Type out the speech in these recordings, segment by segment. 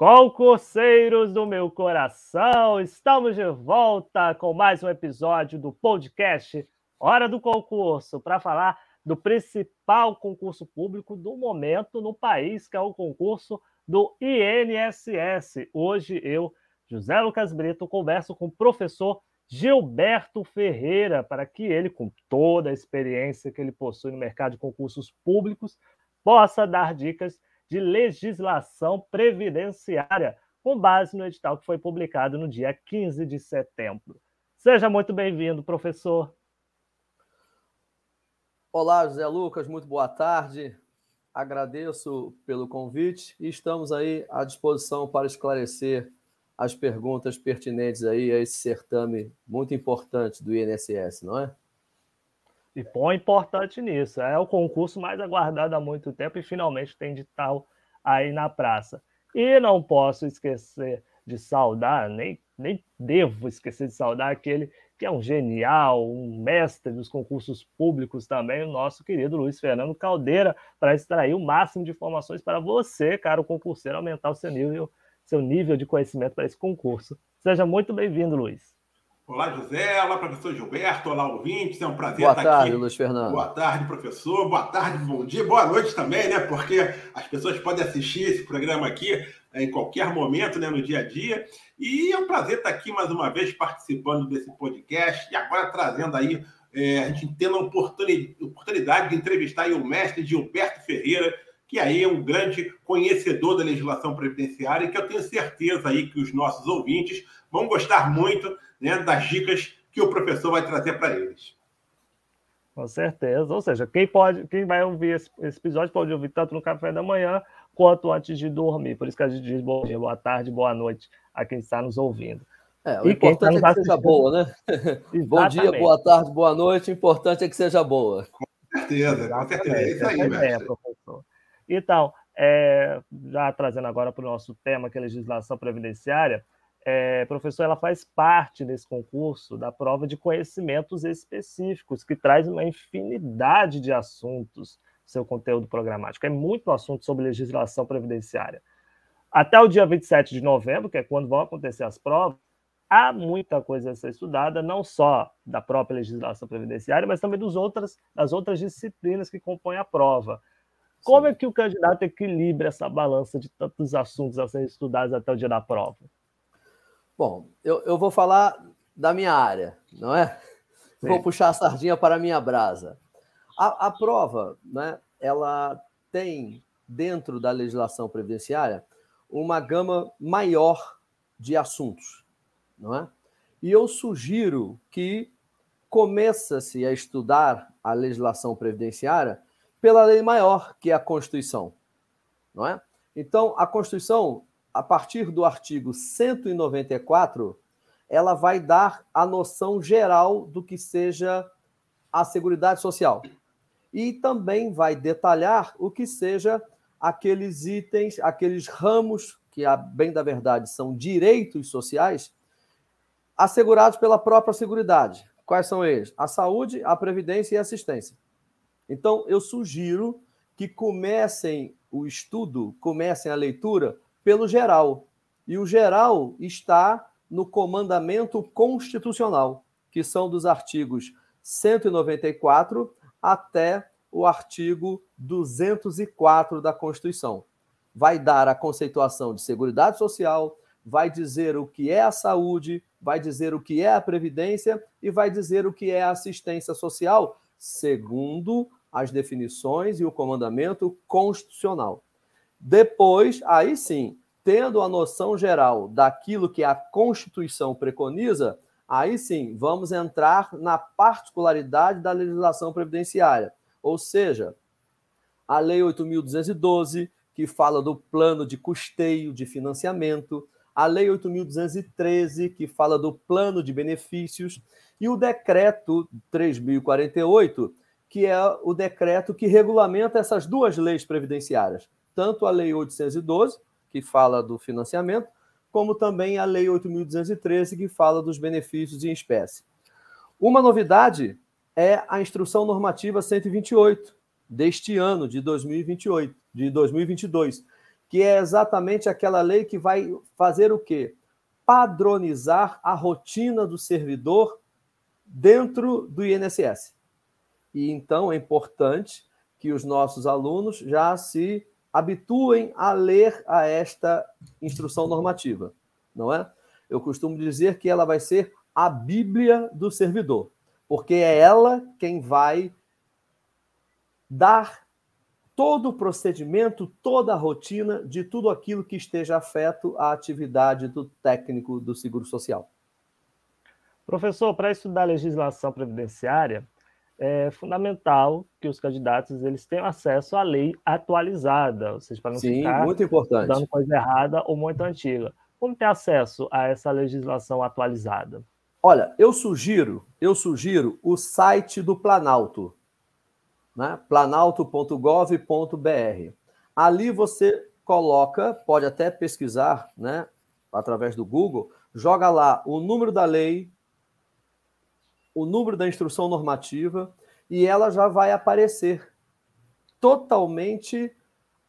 Concurseiros do meu coração, estamos de volta com mais um episódio do podcast Hora do Concurso para falar do principal concurso público do momento no país, que é o concurso do INSS. Hoje eu, José Lucas Brito, converso com o professor Gilberto Ferreira para que ele, com toda a experiência que ele possui no mercado de concursos públicos, possa dar dicas de legislação previdenciária, com base no edital que foi publicado no dia 15 de setembro. Seja muito bem-vindo, professor. Olá, José Lucas, muito boa tarde. Agradeço pelo convite e estamos aí à disposição para esclarecer as perguntas pertinentes aí a esse certame muito importante do INSS, não é? E põe importante nisso. É o concurso mais aguardado há muito tempo e finalmente tem de tal aí na praça. E não posso esquecer de saudar, nem, nem devo esquecer de saudar aquele que é um genial, um mestre dos concursos públicos também, o nosso querido Luiz Fernando Caldeira, para extrair o máximo de informações para você, cara, o concurseiro, aumentar o seu nível, seu nível de conhecimento para esse concurso. Seja muito bem-vindo, Luiz. Olá, José. Olá, professor Gilberto. Olá, ouvintes. É um prazer Boa estar tarde, aqui. Luiz Fernando. Boa tarde, professor. Boa tarde, bom dia. Boa noite também, né? Porque as pessoas podem assistir esse programa aqui em qualquer momento, né? No dia a dia. E é um prazer estar aqui mais uma vez participando desse podcast e agora trazendo aí, é, a gente tendo a oportunidade de entrevistar o mestre Gilberto Ferreira, que aí é um grande conhecedor da legislação previdenciária e que eu tenho certeza aí que os nossos ouvintes vão gostar muito né, das dicas que o professor vai trazer para eles. Com certeza. Ou seja, quem pode, quem vai ouvir esse, esse, episódio pode ouvir tanto no café da manhã quanto antes de dormir. Por isso que a gente diz bom dia, boa tarde, boa noite a quem está nos ouvindo. É, o e importante tá é que seja boa, né? bom dia, boa tarde, boa noite. O importante é que seja boa. Com certeza, com certeza. É isso aí, é, professor. Então, é, já trazendo agora para o nosso tema, que é legislação previdenciária, é, professor, ela faz parte desse concurso da prova de conhecimentos específicos, que traz uma infinidade de assuntos seu conteúdo programático. É muito assunto sobre legislação previdenciária. Até o dia 27 de novembro, que é quando vão acontecer as provas, há muita coisa a ser estudada, não só da própria legislação previdenciária, mas também dos outras, das outras disciplinas que compõem a prova. Como Sim. é que o candidato equilibra essa balança de tantos assuntos a serem estudados até o dia da prova? Bom, eu, eu vou falar da minha área, não é? Sim. Vou puxar a sardinha para a minha brasa. A, a prova, né, ela tem, dentro da legislação previdenciária, uma gama maior de assuntos, não é? E eu sugiro que começa-se a estudar a legislação previdenciária pela lei maior, que é a Constituição, não é? Então, a Constituição a partir do artigo 194, ela vai dar a noção geral do que seja a Seguridade Social. E também vai detalhar o que seja aqueles itens, aqueles ramos, que, a bem da verdade, são direitos sociais, assegurados pela própria Seguridade. Quais são eles? A saúde, a previdência e a assistência. Então, eu sugiro que comecem o estudo, comecem a leitura pelo geral. E o geral está no comandamento constitucional, que são dos artigos 194 até o artigo 204 da Constituição. Vai dar a conceituação de seguridade social, vai dizer o que é a saúde, vai dizer o que é a previdência e vai dizer o que é a assistência social, segundo as definições e o comandamento constitucional. Depois, aí sim, tendo a noção geral daquilo que a Constituição preconiza, aí sim vamos entrar na particularidade da legislação previdenciária. Ou seja, a Lei 8.212, que fala do plano de custeio, de financiamento, a Lei 8.213, que fala do plano de benefícios, e o Decreto 3.048, que é o decreto que regulamenta essas duas leis previdenciárias, tanto a Lei 812, que fala do financiamento, como também a Lei 8.213, que fala dos benefícios em espécie. Uma novidade é a Instrução Normativa 128 deste ano, de 2028, de 2022, que é exatamente aquela lei que vai fazer o quê? Padronizar a rotina do servidor dentro do INSS. E então é importante que os nossos alunos já se habituem a ler a esta instrução normativa, não é? Eu costumo dizer que ela vai ser a Bíblia do servidor, porque é ela quem vai dar todo o procedimento, toda a rotina de tudo aquilo que esteja afeto à atividade do técnico do Seguro Social. Professor, para estudar legislação previdenciária, é fundamental que os candidatos eles tenham acesso à lei atualizada, ou seja, para não Sim, ficar muito importante. dando coisa errada ou muito antiga. Como ter acesso a essa legislação atualizada? Olha, eu sugiro, eu sugiro o site do Planalto, né? planalto.gov.br. Ali você coloca, pode até pesquisar, né, através do Google, joga lá o número da lei, o número da instrução normativa e ela já vai aparecer totalmente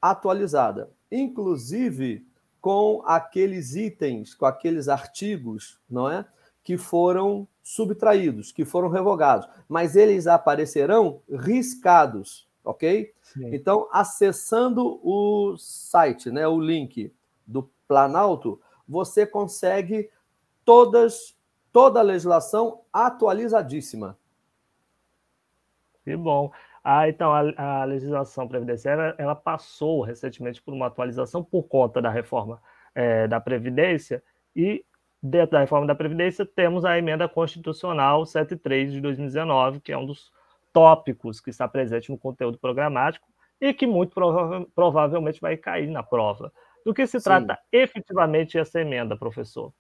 atualizada, inclusive com aqueles itens, com aqueles artigos, não é? Que foram subtraídos, que foram revogados, mas eles aparecerão riscados, ok? Sim. Então, acessando o site, né, o link do Planalto, você consegue todas toda a legislação atualizadíssima. Que bom. Ah, então, a, a, legislação previdenciária ela passou recentemente por uma atualização por conta da reforma é, da Previdência e dentro da reforma da Previdência temos a emenda constitucional 73 de 2019, que é um dos tópicos que está presente no conteúdo programático e que muito prova provavelmente vai cair na prova. Do que se Sim. trata efetivamente essa emenda, professor?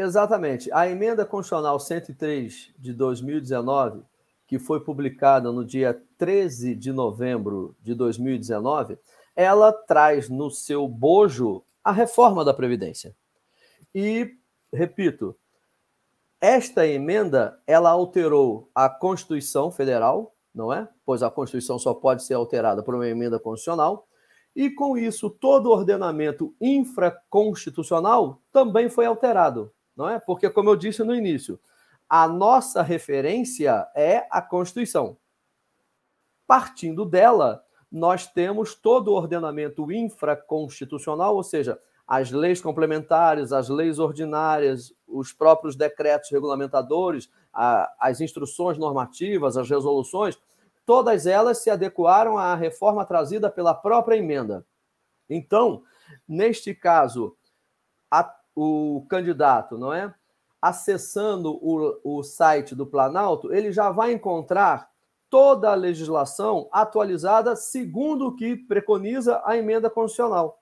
Exatamente. A emenda constitucional 103 de 2019, que foi publicada no dia 13 de novembro de 2019, ela traz no seu bojo a reforma da Previdência. E, repito, esta emenda ela alterou a Constituição Federal, não é? Pois a Constituição só pode ser alterada por uma emenda constitucional. E com isso, todo o ordenamento infraconstitucional também foi alterado não é? Porque, como eu disse no início, a nossa referência é a Constituição. Partindo dela, nós temos todo o ordenamento infraconstitucional, ou seja, as leis complementares, as leis ordinárias, os próprios decretos regulamentadores, as instruções normativas, as resoluções, todas elas se adequaram à reforma trazida pela própria emenda. Então, neste caso, a o candidato, não é? Acessando o, o site do Planalto, ele já vai encontrar toda a legislação atualizada segundo o que preconiza a emenda constitucional.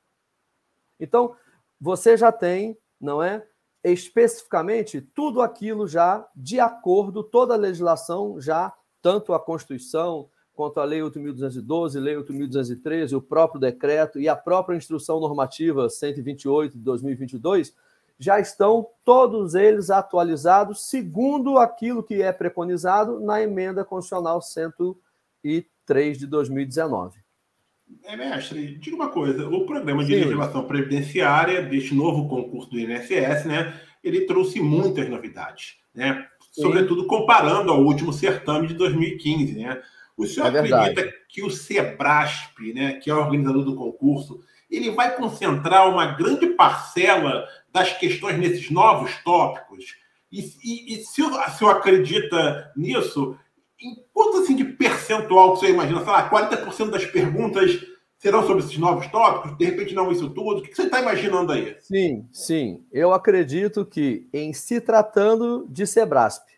Então, você já tem, não é? Especificamente tudo aquilo já de acordo, toda a legislação já, tanto a Constituição, quanto a Lei 8.212, Lei 8.213, o próprio decreto e a própria Instrução Normativa 128 de 2022, já estão todos eles atualizados segundo aquilo que é preconizado na emenda constitucional 103 de 2019. É, mestre, diga uma coisa: o programa de Sim. legislação previdenciária deste novo concurso do INSS, né, ele trouxe muitas novidades, né? Sim. Sobretudo comparando ao último certame de 2015, né? O senhor é acredita que o SEBRASP, né, que é o organizador do concurso, ele vai concentrar uma grande parcela das questões nesses novos tópicos? E, e, e se, o senhor acredita nisso, em quanto assim de percentual que você imagina? Sei lá, 40% das perguntas serão sobre esses novos tópicos? De repente não isso tudo? O que você está imaginando aí? Sim, sim. Eu acredito que em se tratando de Sebrasp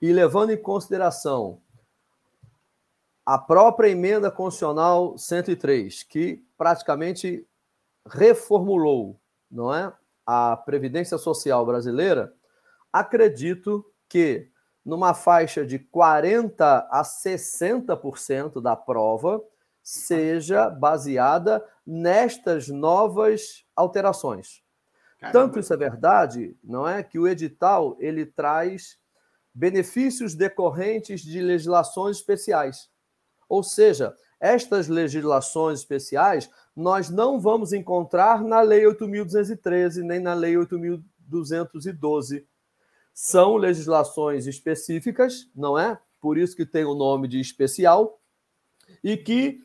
e levando em consideração a própria emenda constitucional 103, que praticamente reformulou, não é, à Previdência Social brasileira, acredito que numa faixa de 40 a 60% da prova seja baseada nestas novas alterações. Caramba. Tanto isso é verdade, não é que o edital ele traz benefícios decorrentes de legislações especiais. Ou seja, estas legislações especiais nós não vamos encontrar na Lei 8.213 nem na Lei 8.212. São legislações específicas, não é? Por isso que tem o nome de especial, e que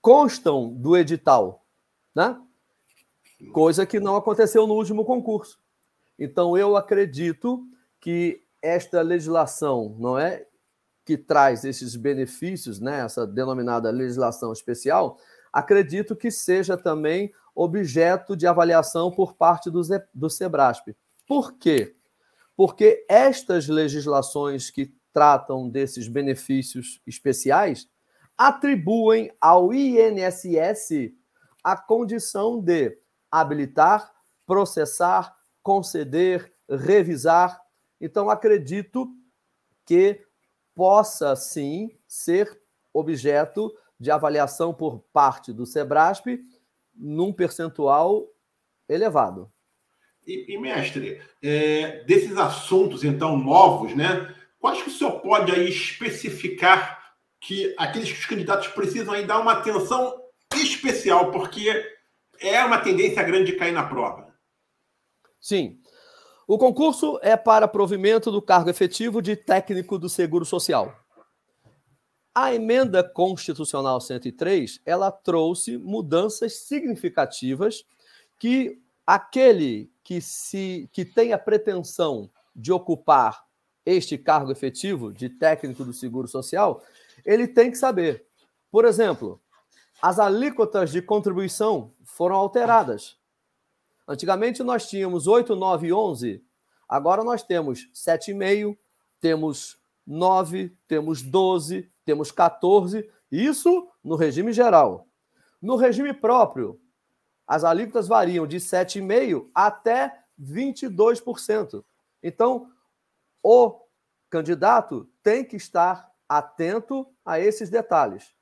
constam do edital, né? Coisa que não aconteceu no último concurso. Então eu acredito que esta legislação, não é, que traz esses benefícios, né, essa denominada legislação especial, acredito que seja também objeto de avaliação por parte do, do Sebrasp. Por quê? Porque estas legislações que tratam desses benefícios especiais atribuem ao INSS a condição de habilitar, processar, conceder, revisar. Então, acredito que possa sim ser objeto de avaliação por parte do Sebrasp num percentual elevado. E, e mestre, é, desses assuntos então novos, né? Quais que o senhor pode aí especificar que aqueles candidatos precisam aí dar uma atenção especial, porque é uma tendência grande de cair na prova. Sim. O concurso é para provimento do cargo efetivo de técnico do Seguro Social. A emenda constitucional 103, ela trouxe mudanças significativas que aquele que se que tem a pretensão de ocupar este cargo efetivo de técnico do Seguro Social, ele tem que saber. Por exemplo, as alíquotas de contribuição foram alteradas. Antigamente nós tínhamos 8, 9 e 11, agora nós temos 7,5, temos 9, temos 12, temos 14, isso no regime geral. No regime próprio, as alíquotas variam de 7,5% até 22%. Então, o candidato tem que estar atento a esses detalhes.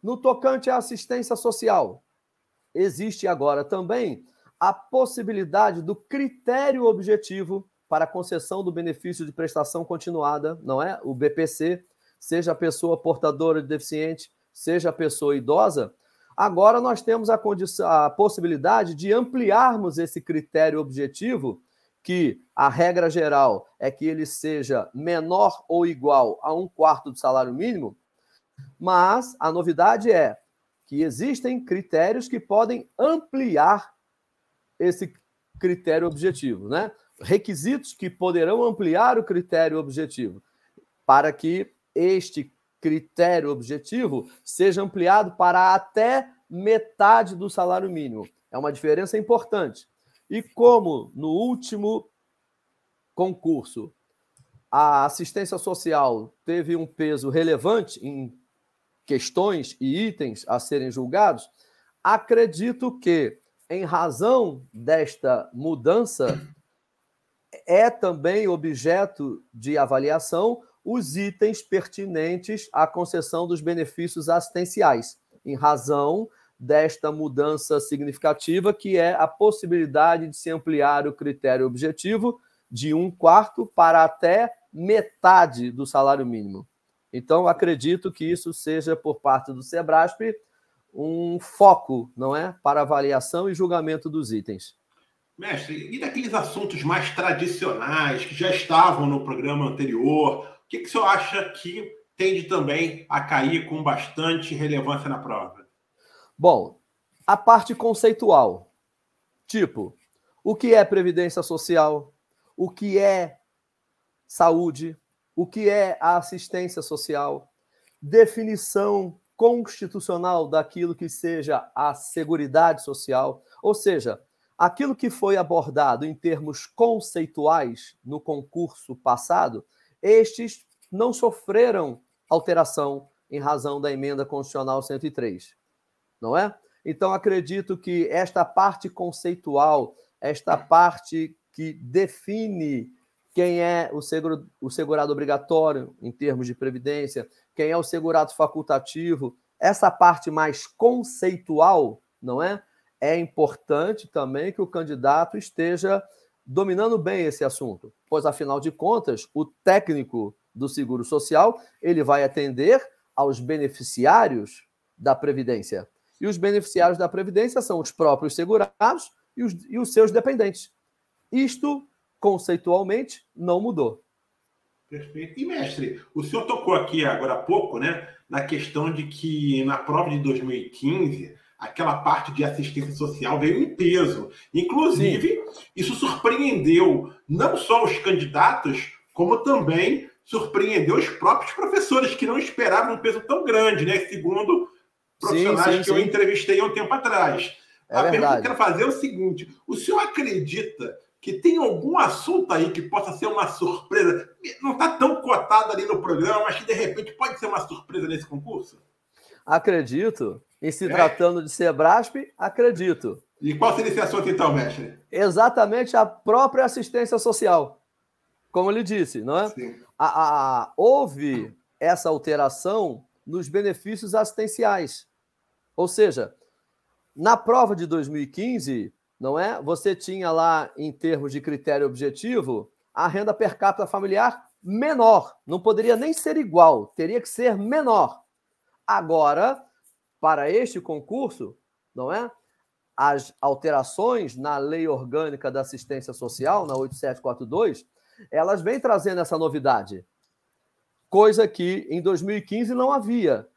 No tocante à assistência social, existe agora também a possibilidade do critério objetivo para a concessão do benefício de prestação continuada, não é? O BPC, seja a pessoa portadora de deficiente, seja a pessoa idosa. Agora nós temos a, a possibilidade de ampliarmos esse critério objetivo que a regra geral é que ele seja menor ou igual a um quarto do salário mínimo, mas a novidade é que existem critérios que podem ampliar esse critério objetivo, né? Requisitos que poderão ampliar o critério objetivo para que este critério objetivo seja ampliado para até metade do salário mínimo. É uma diferença importante. E como no último concurso a assistência social teve um peso relevante em questões e itens a serem julgados, acredito que, em razão desta mudança, é também objeto de avaliação os itens pertinentes à concessão dos benefícios assistenciais, em razão desta mudança significativa, que é a possibilidade de se ampliar o critério objetivo de um quarto para até metade do salário mínimo. Então, acredito que isso seja, por parte do Sebrasp, um foco, não é? Para avaliação e julgamento dos itens. Mestre, e daqueles assuntos mais tradicionais que já estavam no programa anterior, o que, que o senhor acha que tende também a cair com bastante relevância na prova? Bom, a parte conceitual. Tipo, o que é previdência social? O que é saúde? O que é a assistência social? Definição constitucional daquilo que seja a seguridade social, ou seja, aquilo que foi abordado em termos conceituais no concurso passado, estes não sofreram alteração em razão da emenda constitucional 103 não é? Então, acredito que esta parte conceitual esta parte que define quem é o, seguro, o segurado obrigatório em termos de previdência, quem é o segurado facultativo, essa parte mais conceitual, não é? É importante também que o candidato esteja dominando bem esse assunto, pois afinal de contas, o técnico do Seguro Social, ele vai atender aos beneficiários da previdência. E os beneficiários da previdência são os próprios segurados e os, e os seus dependentes. Isto conceitualmente não mudou. Perfeito. E, mestre, o senhor tocou aqui agora há pouco, né, na questão de que na prova de 2015, aquela parte de assistência social veio em peso. Inclusive, Sim. isso surpreendeu não só os candidatos, como também surpreendeu os próprios professores, que não esperavam um peso tão grande, né? Segundo profissionais sim, sim, que eu entrevistei há um tempo atrás. É a verdade. pergunta que eu quero fazer é o seguinte: o senhor acredita que tem algum assunto aí que possa ser uma surpresa? Não está tão cotado ali no programa, mas que de repente pode ser uma surpresa nesse concurso? Acredito. Em se é? tratando de Sebrasp, acredito. E qual seria esse assunto então, mestre? Exatamente a própria assistência social. Como ele disse, não é? Sim. A, a, houve essa alteração nos benefícios assistenciais. Ou seja, na prova de 2015, não é? Você tinha lá, em termos de critério objetivo, a renda per capita familiar menor. Não poderia nem ser igual, teria que ser menor. Agora, para este concurso, não é? As alterações na Lei Orgânica da Assistência Social, na 8742, elas vêm trazendo essa novidade. Coisa que em 2015 não havia,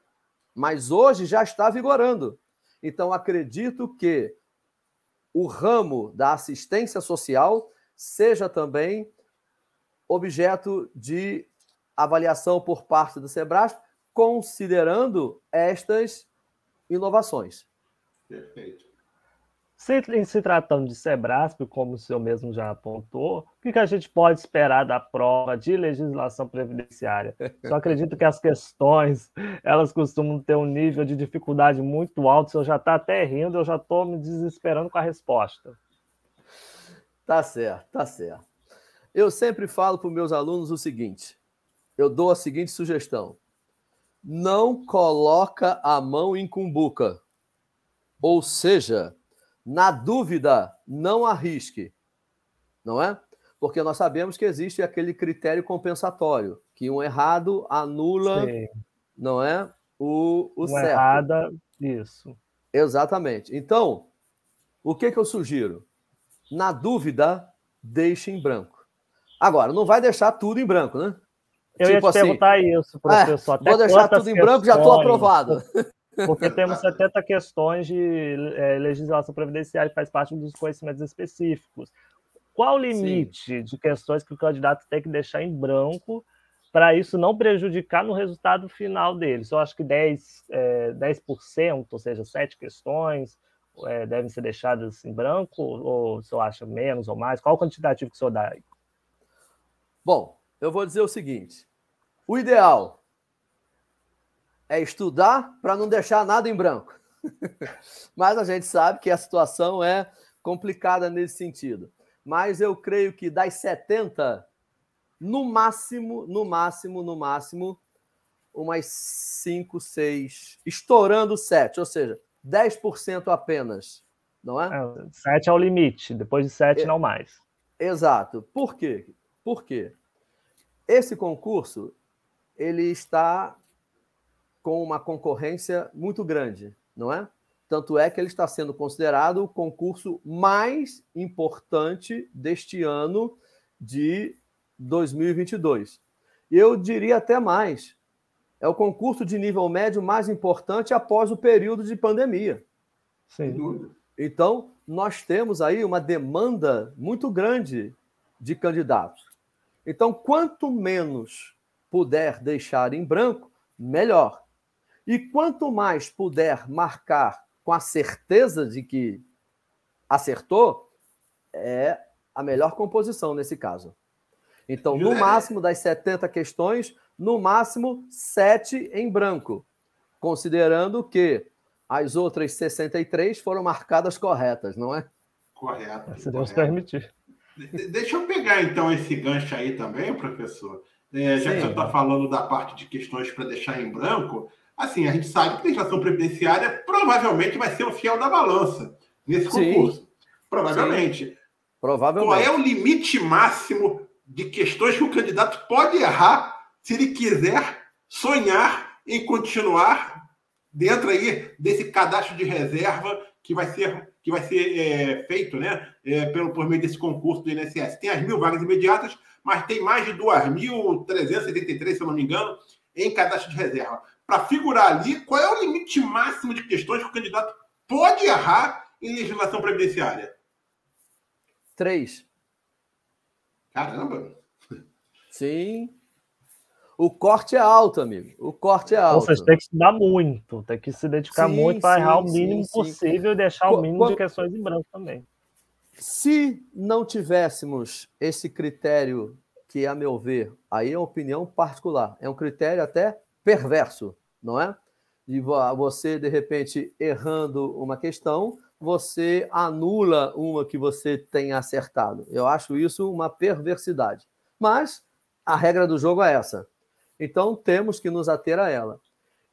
mas hoje já está vigorando. Então, acredito que o ramo da assistência social seja também objeto de avaliação por parte do SEBRAS, considerando estas inovações. Perfeito. Se, se tratando de Sebrasp, como o senhor mesmo já apontou, o que, que a gente pode esperar da prova de legislação previdenciária? Só acredito que as questões elas costumam ter um nível de dificuldade muito alto. O senhor já está até rindo, eu já estou me desesperando com a resposta. Tá certo, tá certo. Eu sempre falo para os meus alunos o seguinte: eu dou a seguinte sugestão. Não coloca a mão em cumbuca. Ou seja, na dúvida, não arrisque. Não é? Porque nós sabemos que existe aquele critério compensatório, que um errado anula, Sim. não é? O, o certo. errada, isso. Exatamente. Então, o que, que eu sugiro? Na dúvida, deixe em branco. Agora, não vai deixar tudo em branco, né? Eu tipo ia te assim, perguntar isso, professor. É, vou deixar tudo em branco, já estou aprovado. Porque temos 70 questões de é, legislação previdenciária que faz parte dos conhecimentos específicos. Qual o limite Sim. de questões que o candidato tem que deixar em branco para isso não prejudicar no resultado final dele? Eu acho que 10%, é, 10% ou seja, sete questões, é, devem ser deixadas em branco, ou o senhor acha menos ou mais? Qual o quantitativo que o senhor dá aí? Bom, eu vou dizer o seguinte: o ideal é estudar para não deixar nada em branco. Mas a gente sabe que a situação é complicada nesse sentido. Mas eu creio que das 70, no máximo, no máximo, no máximo, umas 5, 6, estourando 7, ou seja, 10% apenas, não é? é 7 é o limite, depois de 7 é, não mais. Exato. Por quê? Por quê? Esse concurso ele está com uma concorrência muito grande, não é? Tanto é que ele está sendo considerado o concurso mais importante deste ano de 2022. Eu diria até mais. É o concurso de nível médio mais importante após o período de pandemia. Sem dúvida. Então, nós temos aí uma demanda muito grande de candidatos. Então, quanto menos puder deixar em branco, melhor. E quanto mais puder marcar com a certeza de que acertou, é a melhor composição nesse caso. Então, no máximo das 70 questões, no máximo 7 em branco, considerando que as outras 63 foram marcadas corretas, não é? Correto. Se Deus correto. permitir. Deixa eu pegar então esse gancho aí também, professor. É, já Sim. que você está falando da parte de questões para deixar em branco, assim, a gente sabe que a legislação previdenciária provavelmente vai ser o fiel da balança nesse concurso. Sim. Provavelmente. Sim. Provavelmente. Qual é o limite máximo de questões que o candidato pode errar se ele quiser sonhar em continuar dentro aí desse cadastro de reserva que vai ser que vai ser é, feito né, é, pelo, por meio desse concurso do INSS. Tem as mil vagas imediatas, mas tem mais de 2.373, se eu não me engano, em cadastro de reserva. Para figurar ali, qual é o limite máximo de questões que o candidato pode errar em legislação previdenciária? Três. Caramba! Sim. O corte é alto, amigo. O corte é alto. Seja, tem que estudar muito, tem que se dedicar sim, muito para errar o mínimo sim, possível sim. e deixar o mínimo de questões em branco também. Se não tivéssemos esse critério, que, a meu ver, aí é uma opinião particular, é um critério até perverso, não é? E você, de repente, errando uma questão, você anula uma que você tenha acertado. Eu acho isso uma perversidade. Mas a regra do jogo é essa. Então temos que nos ater a ela.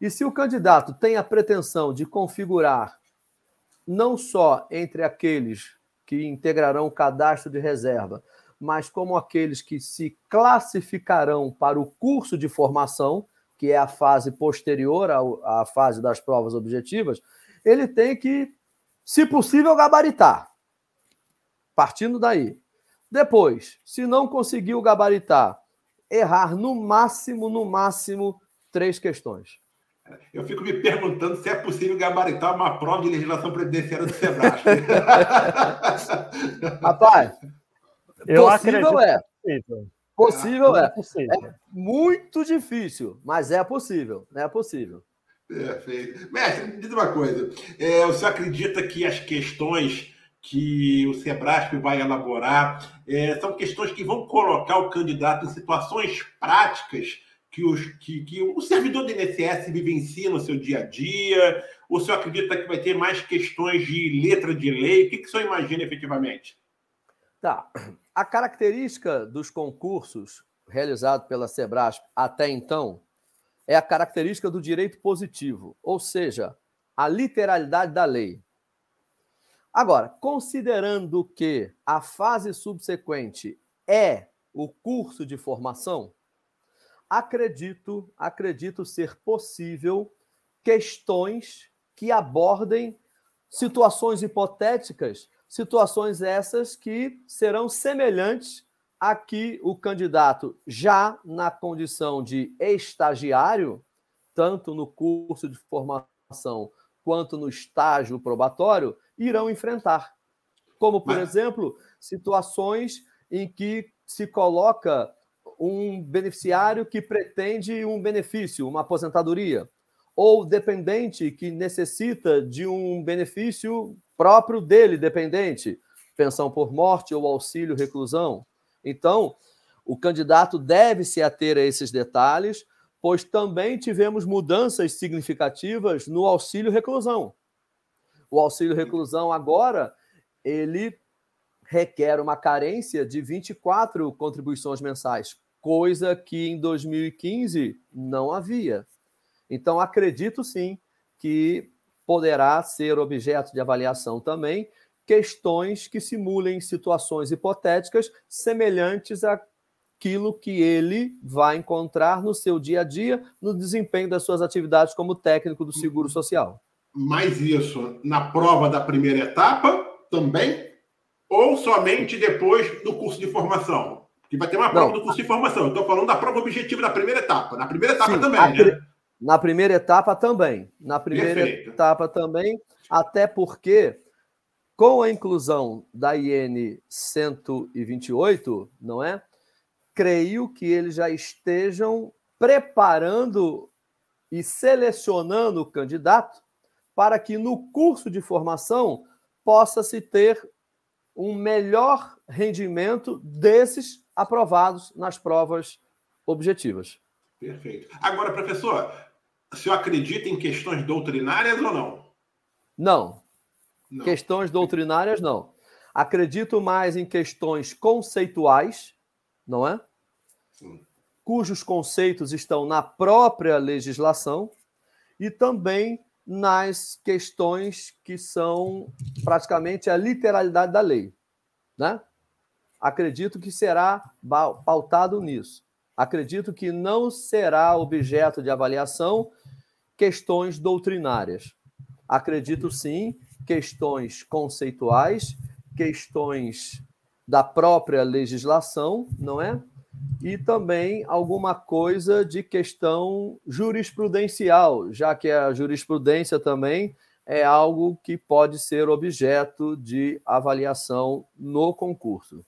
E se o candidato tem a pretensão de configurar não só entre aqueles que integrarão o cadastro de reserva, mas como aqueles que se classificarão para o curso de formação, que é a fase posterior à fase das provas objetivas, ele tem que, se possível, gabaritar. Partindo daí. Depois, se não conseguiu gabaritar, errar no máximo, no máximo, três questões. Eu fico me perguntando se é possível gabaritar uma prova de legislação previdenciária do Sebrae. Rapaz, eu possível é. Possível, possível é. é. Possível. É muito difícil, mas é possível. É possível. Perfeito. Mestre, diz uma coisa. É, você acredita que as questões que o Sebrasp vai elaborar é, são questões que vão colocar o candidato em situações práticas que, os, que, que o servidor do INSS vivencia no seu dia a dia? Ou o senhor acredita que vai ter mais questões de letra de lei? O que, que o senhor imagina efetivamente? Tá. A característica dos concursos realizados pela Sebrasp até então é a característica do direito positivo, ou seja, a literalidade da lei. Agora, considerando que a fase subsequente é o curso de formação, acredito, acredito ser possível questões que abordem situações hipotéticas, situações essas que serão semelhantes a que o candidato já na condição de estagiário, tanto no curso de formação quanto no estágio probatório, irão enfrentar. Como, por Mas... exemplo, situações em que se coloca um beneficiário que pretende um benefício, uma aposentadoria, ou dependente que necessita de um benefício próprio dele, dependente, pensão por morte ou auxílio reclusão. Então, o candidato deve se ater a esses detalhes, pois também tivemos mudanças significativas no auxílio reclusão. O auxílio reclusão agora, ele requer uma carência de 24 contribuições mensais, coisa que em 2015 não havia. Então, acredito sim que poderá ser objeto de avaliação também questões que simulem situações hipotéticas semelhantes àquilo que ele vai encontrar no seu dia a dia, no desempenho das suas atividades como técnico do Seguro Social mais isso na prova da primeira etapa também? Ou somente depois do curso de formação? Que vai ter uma prova Não. do curso de formação. Estou falando da prova objetiva da primeira etapa. Na primeira etapa Sim, também, né? Na primeira etapa também. Na primeira Perfeito. etapa também, até porque com a inclusão da IN 128, não é? Creio que eles já estejam preparando e selecionando o candidato para que no curso de formação possa-se ter um melhor rendimento desses aprovados nas provas objetivas. Perfeito. Agora, professor, o senhor acredita em questões doutrinárias ou não? Não. não. Questões doutrinárias, não. Acredito mais em questões conceituais, não é? Cujos conceitos estão na própria legislação e também nas questões que são praticamente a literalidade da lei, né? Acredito que será pautado nisso. Acredito que não será objeto de avaliação questões doutrinárias. Acredito sim questões conceituais, questões da própria legislação, não é? E também alguma coisa de questão jurisprudencial, já que a jurisprudência também é algo que pode ser objeto de avaliação no concurso.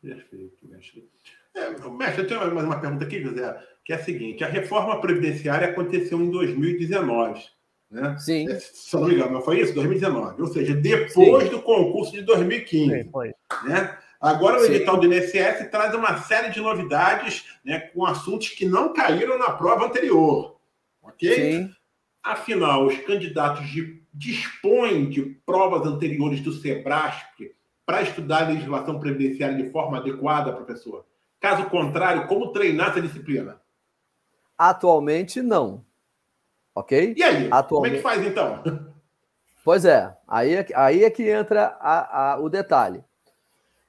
Perfeito, mestre. É, mestre, eu tenho mais uma pergunta aqui, José, que é a seguinte: a reforma previdenciária aconteceu em 2019. Né? Sim. É, se não me engano, foi isso? 2019. Ou seja, depois Sim. do concurso de 2015. Sim, foi. Né? Agora o edital do INSS traz uma série de novidades né, com assuntos que não caíram na prova anterior. Ok? Sim. Afinal, os candidatos de, dispõem de provas anteriores do SEBRASP para estudar a legislação previdenciária de forma adequada, professor? Caso contrário, como treinar essa disciplina? Atualmente, não. Ok? E aí? Atualmente... Como é que faz, então? Pois é, aí é, aí é que entra a, a, o detalhe.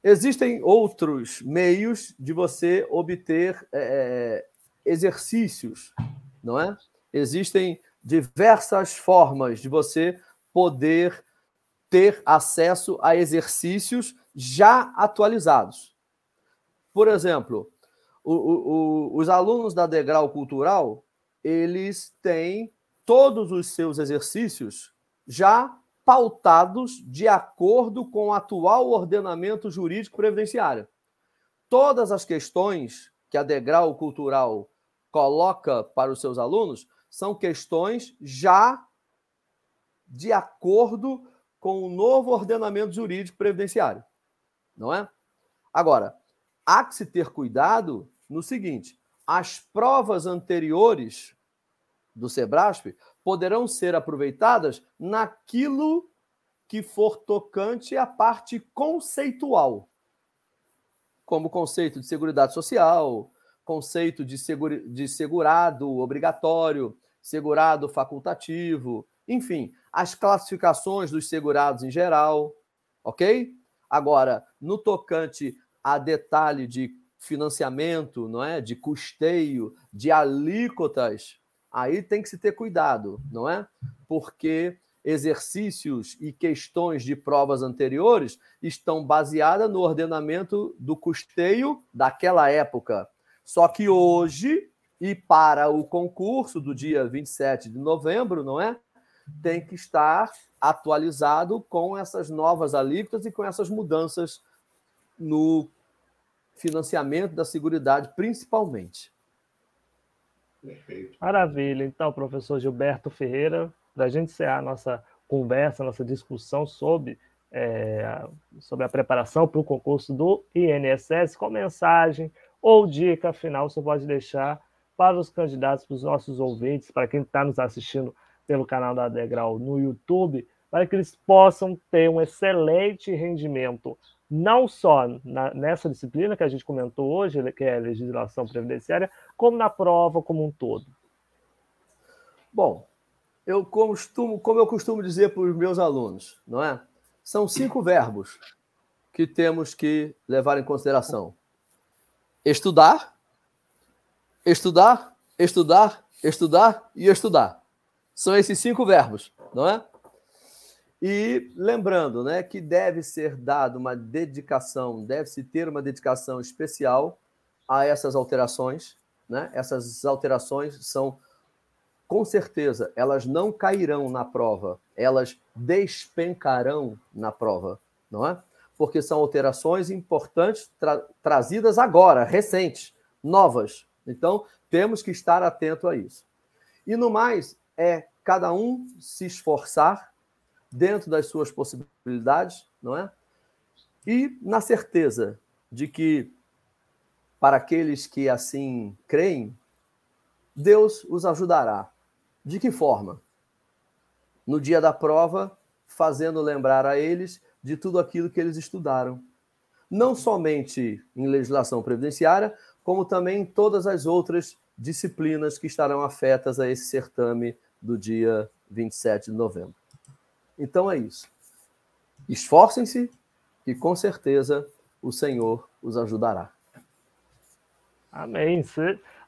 Existem outros meios de você obter é, é exercícios, não é? Existem diversas formas de você poder ter acesso a exercícios já atualizados. Por exemplo, o, o, os alunos da Degrau Cultural, eles têm todos os seus exercícios já pautados de acordo com o atual ordenamento jurídico previdenciário. Todas as questões que a Degrau Cultural coloca para os seus alunos são questões já de acordo com o novo ordenamento jurídico previdenciário. Não é? Agora, há que se ter cuidado no seguinte: as provas anteriores do SEBRASP poderão ser aproveitadas naquilo que for tocante à parte conceitual, como conceito de seguridade social, conceito de, de segurado obrigatório, segurado facultativo, enfim, as classificações dos segurados em geral, ok? Agora, no tocante a detalhe de financiamento, não é? De custeio, de alíquotas, aí tem que se ter cuidado, não é? Porque exercícios e questões de provas anteriores estão baseadas no ordenamento do custeio daquela época. Só que hoje, e para o concurso do dia 27 de novembro, não é? tem que estar atualizado com essas novas alíquotas e com essas mudanças no financiamento da Seguridade, principalmente. Perfeito. Maravilha. Então, professor Gilberto Ferreira, para a gente encerrar a nossa conversa, nossa discussão sobre, é, sobre a preparação para o concurso do INSS, qual mensagem ou dica final você pode deixar para os candidatos, para os nossos ouvintes, para quem está nos assistindo pelo canal da Degrau no YouTube, para que eles possam ter um excelente rendimento, não só na, nessa disciplina que a gente comentou hoje, que é a legislação previdenciária, como na prova como um todo. Bom, eu costumo, como eu costumo dizer para os meus alunos, não é? São cinco verbos que temos que levar em consideração: estudar, estudar, estudar, estudar e estudar. São esses cinco verbos, não é? E lembrando, né, que deve ser dado uma dedicação, deve-se ter uma dedicação especial a essas alterações, né? Essas alterações são com certeza, elas não cairão na prova, elas despencarão na prova, não é? Porque são alterações importantes tra trazidas agora, recentes, novas. Então, temos que estar atento a isso. E no mais, é cada um se esforçar dentro das suas possibilidades, não é? E na certeza de que, para aqueles que assim creem, Deus os ajudará. De que forma? No dia da prova, fazendo lembrar a eles de tudo aquilo que eles estudaram. Não somente em legislação previdenciária, como também em todas as outras disciplinas que estarão afetas a esse certame do dia 27 de novembro. Então é isso. Esforcem-se, que com certeza o Senhor os ajudará. Amém.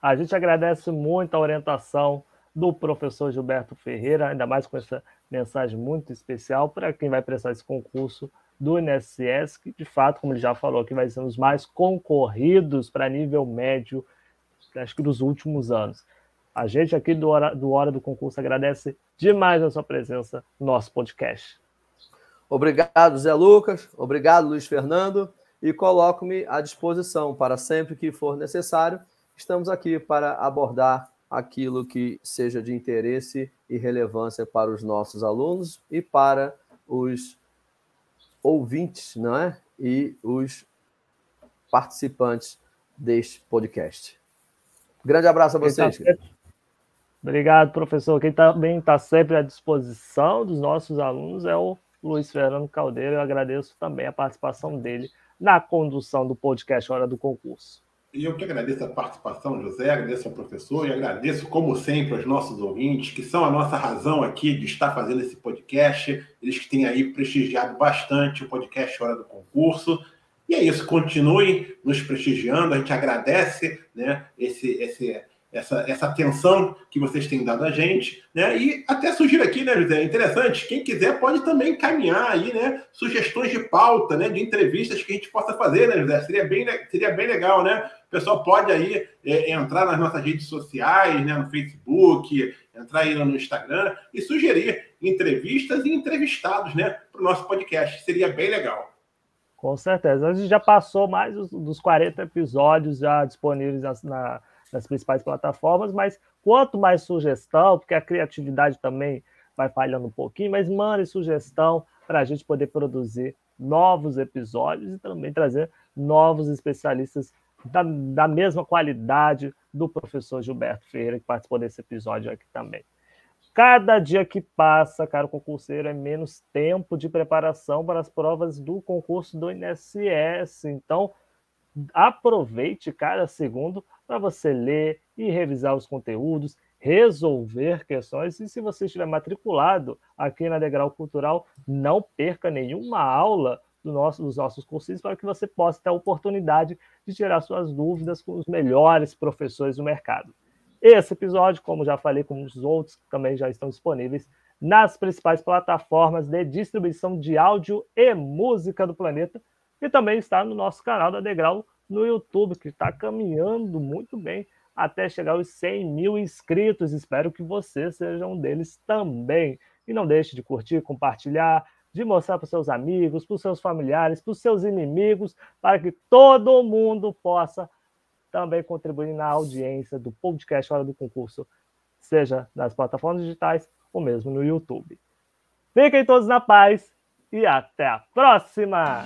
A gente agradece muito a orientação do professor Gilberto Ferreira, ainda mais com essa mensagem muito especial para quem vai prestar esse concurso do INSS, que de fato, como ele já falou, que vai ser um dos mais concorridos para nível médio, acho que dos últimos anos. A gente aqui do Hora do, Hora do Concurso agradece demais a sua presença no nosso podcast. Obrigado, Zé Lucas. Obrigado, Luiz Fernando. E coloco-me à disposição para sempre que for necessário. Estamos aqui para abordar aquilo que seja de interesse e relevância para os nossos alunos e para os ouvintes, não é? E os participantes deste podcast. Grande abraço a tá vocês. Obrigado, professor. Quem também está sempre à disposição dos nossos alunos é o Luiz Fernando Caldeira. Eu agradeço também a participação dele na condução do podcast Hora do Concurso. E eu que agradeço a participação, José, agradeço ao professor e agradeço, como sempre, aos nossos ouvintes, que são a nossa razão aqui de estar fazendo esse podcast. Eles que têm aí prestigiado bastante o podcast Hora do Concurso. E é isso, continuem nos prestigiando, a gente agradece né, esse, esse, essa, essa atenção que vocês têm dado a gente, né? E até sugiro aqui, né, José? Interessante, quem quiser pode também encaminhar aí, né? Sugestões de pauta, né? De entrevistas que a gente possa fazer, né, José? Seria bem, seria bem legal, né? O pessoal pode aí é, entrar nas nossas redes sociais, né? No Facebook, entrar aí no Instagram e sugerir entrevistas e entrevistados, né? Para o nosso podcast. Seria bem legal. Com certeza. A gente já passou mais dos 40 episódios já disponíveis na nas principais plataformas, mas quanto mais sugestão, porque a criatividade também vai falhando um pouquinho, mas mande sugestão para a gente poder produzir novos episódios e também trazer novos especialistas da, da mesma qualidade do professor Gilberto Ferreira, que participou desse episódio aqui também. Cada dia que passa, cara, o concurseiro é menos tempo de preparação para as provas do concurso do INSS. Então, aproveite cada segundo para você ler e revisar os conteúdos, resolver questões. E se você estiver matriculado aqui na Degrau Cultural, não perca nenhuma aula do nosso, dos nossos cursos para que você possa ter a oportunidade de tirar suas dúvidas com os melhores professores do mercado. Esse episódio, como já falei, como os outros, também já estão disponíveis nas principais plataformas de distribuição de áudio e música do planeta e também está no nosso canal da Degrau no YouTube, que está caminhando muito bem até chegar aos 100 mil inscritos. Espero que você seja um deles também. E não deixe de curtir, compartilhar, de mostrar para seus amigos, para seus familiares, para seus inimigos, para que todo mundo possa também contribuir na audiência do podcast Hora do Concurso, seja nas plataformas digitais ou mesmo no YouTube. Fiquem todos na paz e até a próxima!